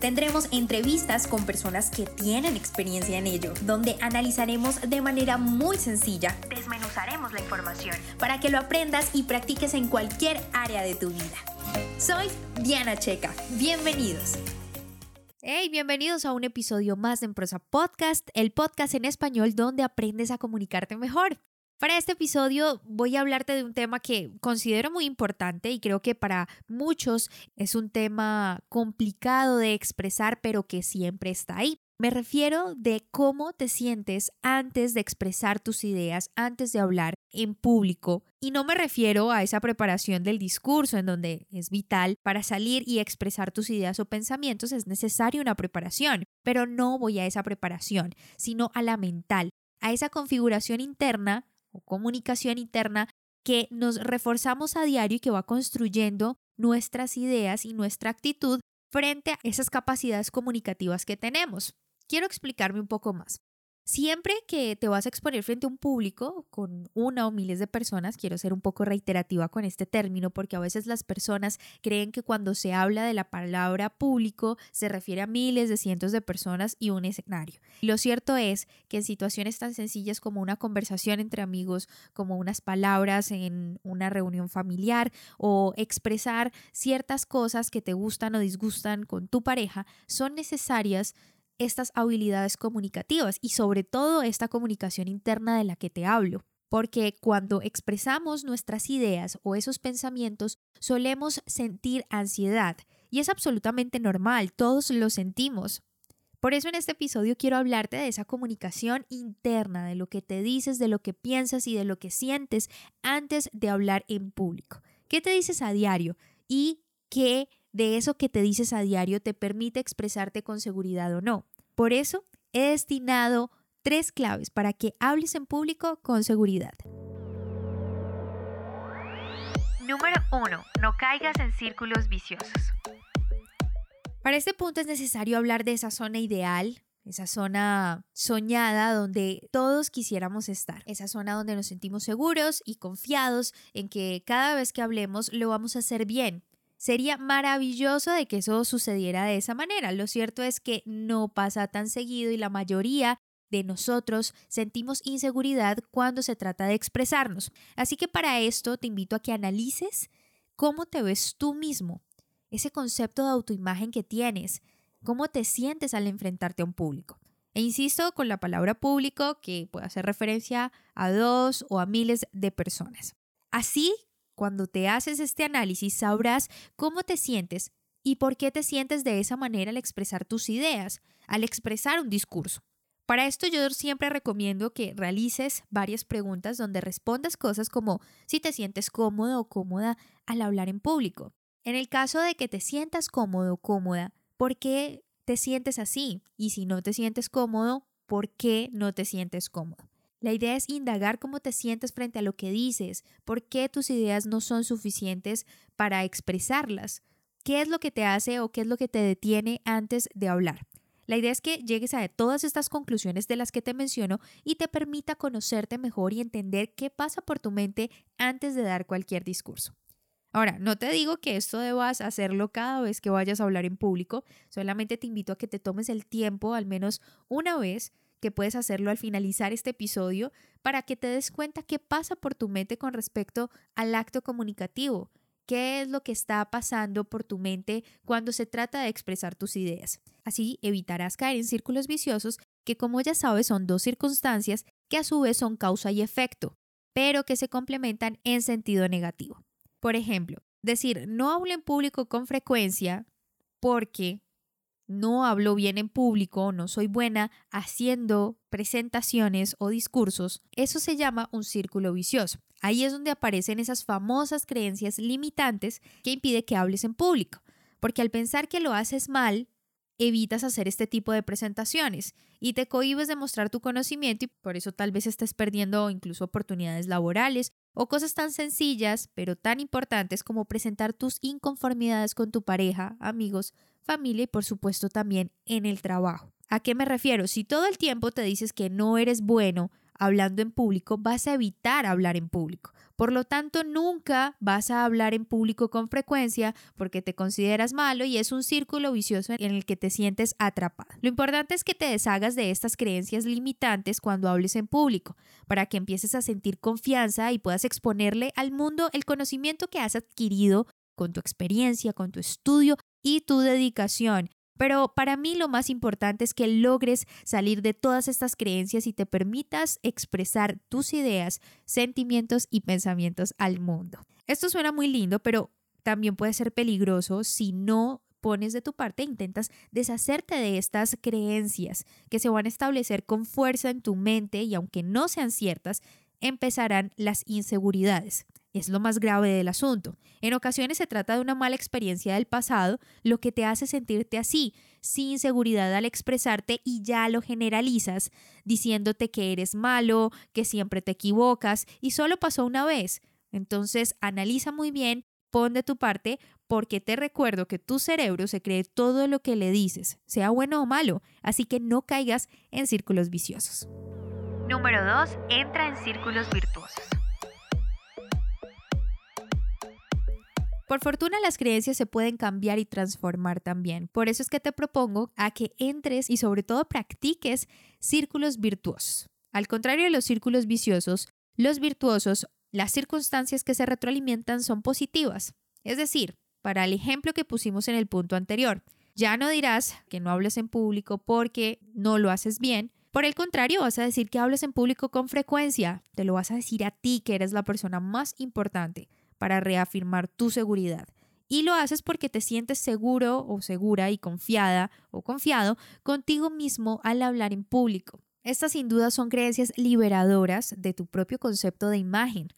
Tendremos entrevistas con personas que tienen experiencia en ello, donde analizaremos de manera muy sencilla, desmenuzaremos la información para que lo aprendas y practiques en cualquier área de tu vida. Soy Diana Checa, bienvenidos. Hey, bienvenidos a un episodio más de En Prosa Podcast, el podcast en español donde aprendes a comunicarte mejor. Para este episodio voy a hablarte de un tema que considero muy importante y creo que para muchos es un tema complicado de expresar, pero que siempre está ahí. Me refiero de cómo te sientes antes de expresar tus ideas, antes de hablar en público. Y no me refiero a esa preparación del discurso en donde es vital para salir y expresar tus ideas o pensamientos, es necesaria una preparación, pero no voy a esa preparación, sino a la mental, a esa configuración interna o comunicación interna que nos reforzamos a diario y que va construyendo nuestras ideas y nuestra actitud frente a esas capacidades comunicativas que tenemos. Quiero explicarme un poco más. Siempre que te vas a exponer frente a un público con una o miles de personas, quiero ser un poco reiterativa con este término porque a veces las personas creen que cuando se habla de la palabra público se refiere a miles de cientos de personas y un escenario. lo cierto es que en situaciones tan sencillas como una conversación entre amigos, como unas palabras en una reunión familiar o expresar ciertas cosas que te gustan o disgustan con tu pareja, son necesarias estas habilidades comunicativas y sobre todo esta comunicación interna de la que te hablo. Porque cuando expresamos nuestras ideas o esos pensamientos solemos sentir ansiedad y es absolutamente normal, todos lo sentimos. Por eso en este episodio quiero hablarte de esa comunicación interna, de lo que te dices, de lo que piensas y de lo que sientes antes de hablar en público. ¿Qué te dices a diario? Y qué de eso que te dices a diario te permite expresarte con seguridad o no. Por eso he destinado tres claves para que hables en público con seguridad. Número 1. No caigas en círculos viciosos. Para este punto es necesario hablar de esa zona ideal, esa zona soñada donde todos quisiéramos estar, esa zona donde nos sentimos seguros y confiados en que cada vez que hablemos lo vamos a hacer bien, Sería maravilloso de que eso sucediera de esa manera. Lo cierto es que no pasa tan seguido y la mayoría de nosotros sentimos inseguridad cuando se trata de expresarnos. Así que para esto te invito a que analices cómo te ves tú mismo, ese concepto de autoimagen que tienes, cómo te sientes al enfrentarte a un público. E insisto con la palabra público que puede hacer referencia a dos o a miles de personas. Así cuando te haces este análisis sabrás cómo te sientes y por qué te sientes de esa manera al expresar tus ideas, al expresar un discurso. Para esto yo siempre recomiendo que realices varias preguntas donde respondas cosas como si te sientes cómodo o cómoda al hablar en público. En el caso de que te sientas cómodo o cómoda, ¿por qué te sientes así? Y si no te sientes cómodo, ¿por qué no te sientes cómodo? La idea es indagar cómo te sientes frente a lo que dices, por qué tus ideas no son suficientes para expresarlas, qué es lo que te hace o qué es lo que te detiene antes de hablar. La idea es que llegues a todas estas conclusiones de las que te menciono y te permita conocerte mejor y entender qué pasa por tu mente antes de dar cualquier discurso. Ahora, no te digo que esto debas hacerlo cada vez que vayas a hablar en público, solamente te invito a que te tomes el tiempo al menos una vez que puedes hacerlo al finalizar este episodio para que te des cuenta qué pasa por tu mente con respecto al acto comunicativo, qué es lo que está pasando por tu mente cuando se trata de expresar tus ideas. Así evitarás caer en círculos viciosos que como ya sabes son dos circunstancias que a su vez son causa y efecto, pero que se complementan en sentido negativo. Por ejemplo, decir no hablo en público con frecuencia porque no hablo bien en público, no soy buena haciendo presentaciones o discursos, eso se llama un círculo vicioso. Ahí es donde aparecen esas famosas creencias limitantes que impide que hables en público, porque al pensar que lo haces mal, evitas hacer este tipo de presentaciones y te cohibes de mostrar tu conocimiento y por eso tal vez estés perdiendo incluso oportunidades laborales o cosas tan sencillas pero tan importantes como presentar tus inconformidades con tu pareja, amigos, familia y por supuesto también en el trabajo. ¿A qué me refiero? Si todo el tiempo te dices que no eres bueno hablando en público, vas a evitar hablar en público. Por lo tanto, nunca vas a hablar en público con frecuencia porque te consideras malo y es un círculo vicioso en el que te sientes atrapado. Lo importante es que te deshagas de estas creencias limitantes cuando hables en público, para que empieces a sentir confianza y puedas exponerle al mundo el conocimiento que has adquirido con tu experiencia, con tu estudio y tu dedicación. Pero para mí lo más importante es que logres salir de todas estas creencias y te permitas expresar tus ideas, sentimientos y pensamientos al mundo. Esto suena muy lindo, pero también puede ser peligroso si no pones de tu parte e intentas deshacerte de estas creencias que se van a establecer con fuerza en tu mente y aunque no sean ciertas, empezarán las inseguridades. Es lo más grave del asunto. En ocasiones se trata de una mala experiencia del pasado, lo que te hace sentirte así, sin seguridad al expresarte y ya lo generalizas, diciéndote que eres malo, que siempre te equivocas y solo pasó una vez. Entonces analiza muy bien, pon de tu parte, porque te recuerdo que tu cerebro se cree todo lo que le dices, sea bueno o malo, así que no caigas en círculos viciosos. Número 2. Entra en círculos virtuosos. Por fortuna las creencias se pueden cambiar y transformar también. Por eso es que te propongo a que entres y sobre todo practiques círculos virtuosos. Al contrario de los círculos viciosos, los virtuosos, las circunstancias que se retroalimentan son positivas. Es decir, para el ejemplo que pusimos en el punto anterior, ya no dirás que no hables en público porque no lo haces bien. Por el contrario, vas a decir que hables en público con frecuencia. Te lo vas a decir a ti que eres la persona más importante para reafirmar tu seguridad. Y lo haces porque te sientes seguro o segura y confiada o confiado contigo mismo al hablar en público. Estas sin duda son creencias liberadoras de tu propio concepto de imagen.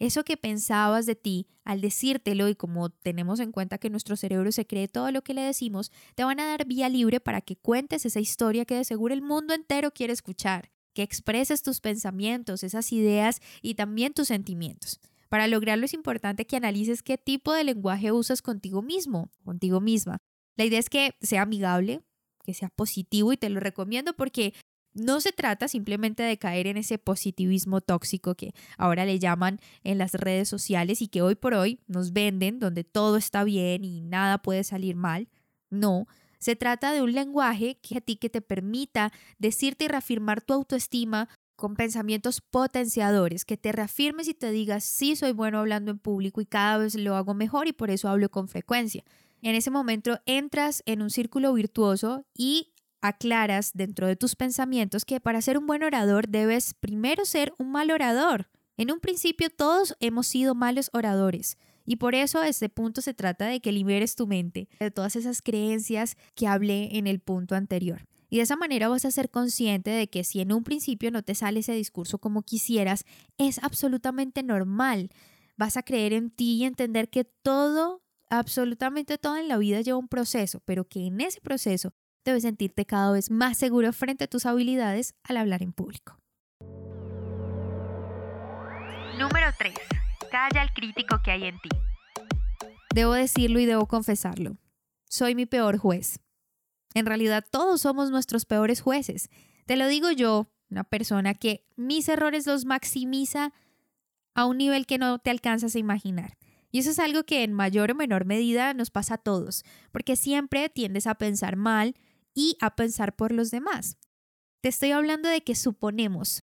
Eso que pensabas de ti al decírtelo y como tenemos en cuenta que nuestro cerebro se cree todo lo que le decimos, te van a dar vía libre para que cuentes esa historia que de seguro el mundo entero quiere escuchar, que expreses tus pensamientos, esas ideas y también tus sentimientos. Para lograrlo es importante que analices qué tipo de lenguaje usas contigo mismo, contigo misma. La idea es que sea amigable, que sea positivo y te lo recomiendo porque no se trata simplemente de caer en ese positivismo tóxico que ahora le llaman en las redes sociales y que hoy por hoy nos venden donde todo está bien y nada puede salir mal. No, se trata de un lenguaje que a ti que te permita decirte y reafirmar tu autoestima, con pensamientos potenciadores, que te reafirmes y te digas, sí, soy bueno hablando en público y cada vez lo hago mejor y por eso hablo con frecuencia. En ese momento entras en un círculo virtuoso y aclaras dentro de tus pensamientos que para ser un buen orador debes primero ser un mal orador. En un principio todos hemos sido malos oradores. Y por eso a este punto se trata de que liberes tu mente de todas esas creencias que hablé en el punto anterior. Y de esa manera vas a ser consciente de que si en un principio no te sale ese discurso como quisieras, es absolutamente normal. Vas a creer en ti y entender que todo, absolutamente todo en la vida lleva un proceso, pero que en ese proceso debes sentirte cada vez más seguro frente a tus habilidades al hablar en público. Número 3. Calla el crítico que hay en ti. Debo decirlo y debo confesarlo. Soy mi peor juez. En realidad todos somos nuestros peores jueces. Te lo digo yo, una persona que mis errores los maximiza a un nivel que no te alcanzas a imaginar. Y eso es algo que en mayor o menor medida nos pasa a todos, porque siempre tiendes a pensar mal y a pensar por los demás. Te estoy hablando de que suponemos,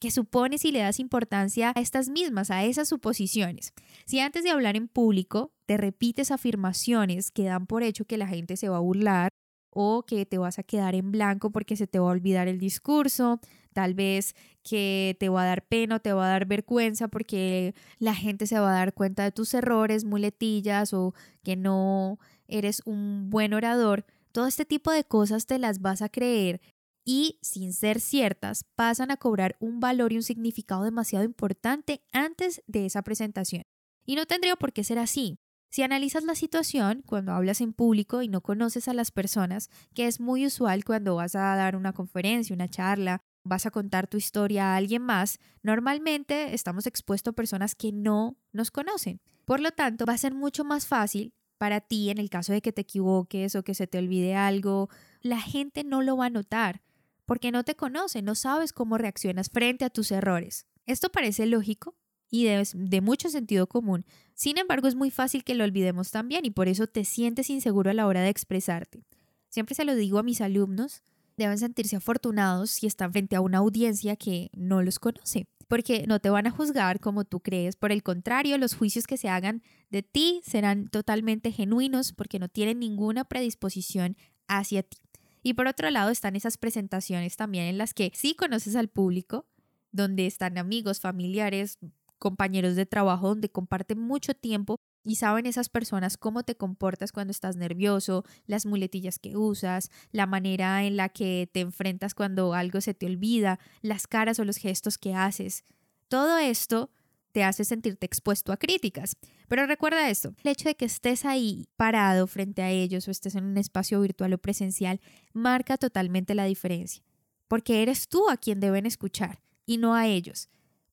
que supones y le das importancia a estas mismas, a esas suposiciones. Si antes de hablar en público te repites afirmaciones que dan por hecho que la gente se va a burlar o que te vas a quedar en blanco porque se te va a olvidar el discurso, tal vez que te va a dar pena o te va a dar vergüenza porque la gente se va a dar cuenta de tus errores, muletillas o que no eres un buen orador. Todo este tipo de cosas te las vas a creer y, sin ser ciertas, pasan a cobrar un valor y un significado demasiado importante antes de esa presentación. Y no tendría por qué ser así. Si analizas la situación cuando hablas en público y no conoces a las personas, que es muy usual cuando vas a dar una conferencia, una charla, vas a contar tu historia a alguien más, normalmente estamos expuestos a personas que no nos conocen. Por lo tanto, va a ser mucho más fácil para ti en el caso de que te equivoques o que se te olvide algo. La gente no lo va a notar porque no te conoce, no sabes cómo reaccionas frente a tus errores. Esto parece lógico y de, mucho sentido común. Sin embargo, es muy fácil que lo olvidemos también y por eso te sientes inseguro a la hora de expresarte. Siempre se lo digo a mis alumnos, deben sentirse afortunados si están frente a una audiencia que no los conoce, porque no te van a juzgar como tú crees. Por el contrario, los juicios que se hagan de ti serán totalmente genuinos porque no tienen ninguna predisposición hacia ti. Y por otro lado están esas presentaciones también en las que sí conoces al público, donde están amigos, familiares, compañeros de trabajo, donde comparten mucho tiempo y saben esas personas cómo te comportas cuando estás nervioso, las muletillas que usas, la manera en la que te enfrentas cuando algo se te olvida, las caras o los gestos que haces. Todo esto te hace sentirte expuesto a críticas. Pero recuerda esto, el hecho de que estés ahí parado frente a ellos o estés en un espacio virtual o presencial marca totalmente la diferencia, porque eres tú a quien deben escuchar y no a ellos,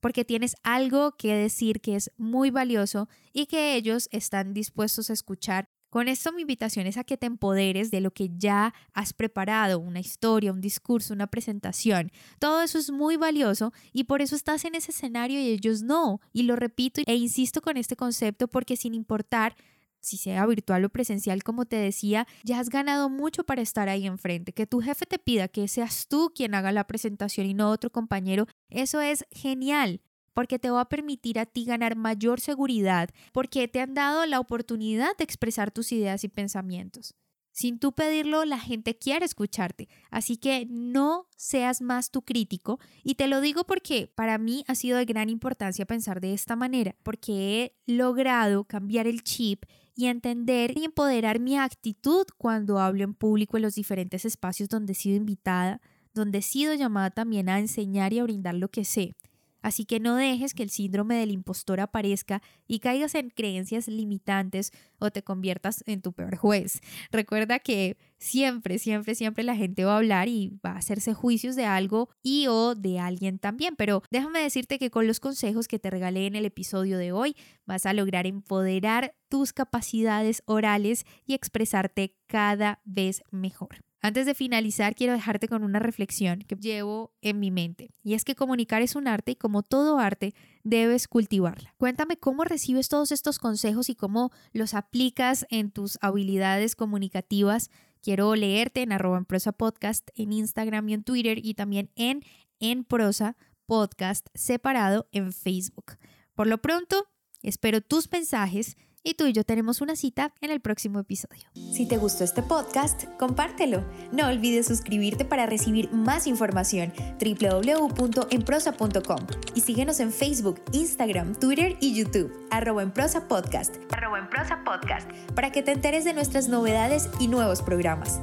porque tienes algo que decir que es muy valioso y que ellos están dispuestos a escuchar con esto mi invitación es a que te empoderes de lo que ya has preparado, una historia, un discurso, una presentación. Todo eso es muy valioso y por eso estás en ese escenario y ellos no. Y lo repito e insisto con este concepto porque sin importar si sea virtual o presencial, como te decía, ya has ganado mucho para estar ahí enfrente. Que tu jefe te pida que seas tú quien haga la presentación y no otro compañero, eso es genial porque te va a permitir a ti ganar mayor seguridad, porque te han dado la oportunidad de expresar tus ideas y pensamientos. Sin tú pedirlo, la gente quiere escucharte, así que no seas más tu crítico y te lo digo porque para mí ha sido de gran importancia pensar de esta manera, porque he logrado cambiar el chip y entender y empoderar mi actitud cuando hablo en público en los diferentes espacios donde he sido invitada, donde he sido llamada también a enseñar y a brindar lo que sé. Así que no dejes que el síndrome del impostor aparezca y caigas en creencias limitantes o te conviertas en tu peor juez. Recuerda que siempre, siempre, siempre la gente va a hablar y va a hacerse juicios de algo y o de alguien también. Pero déjame decirte que con los consejos que te regalé en el episodio de hoy vas a lograr empoderar tus capacidades orales y expresarte cada vez mejor. Antes de finalizar, quiero dejarte con una reflexión que llevo en mi mente, y es que comunicar es un arte y como todo arte, debes cultivarla. Cuéntame cómo recibes todos estos consejos y cómo los aplicas en tus habilidades comunicativas. Quiero leerte en arroba en prosa podcast en Instagram y en Twitter y también en en prosa podcast separado en Facebook. Por lo pronto, espero tus mensajes y tú y yo tenemos una cita en el próximo episodio. Si te gustó este podcast, compártelo. No olvides suscribirte para recibir más información www.enprosa.com y síguenos en Facebook, Instagram, Twitter y YouTube, arroba en prosa podcast, arroba en prosa podcast, para que te enteres de nuestras novedades y nuevos programas.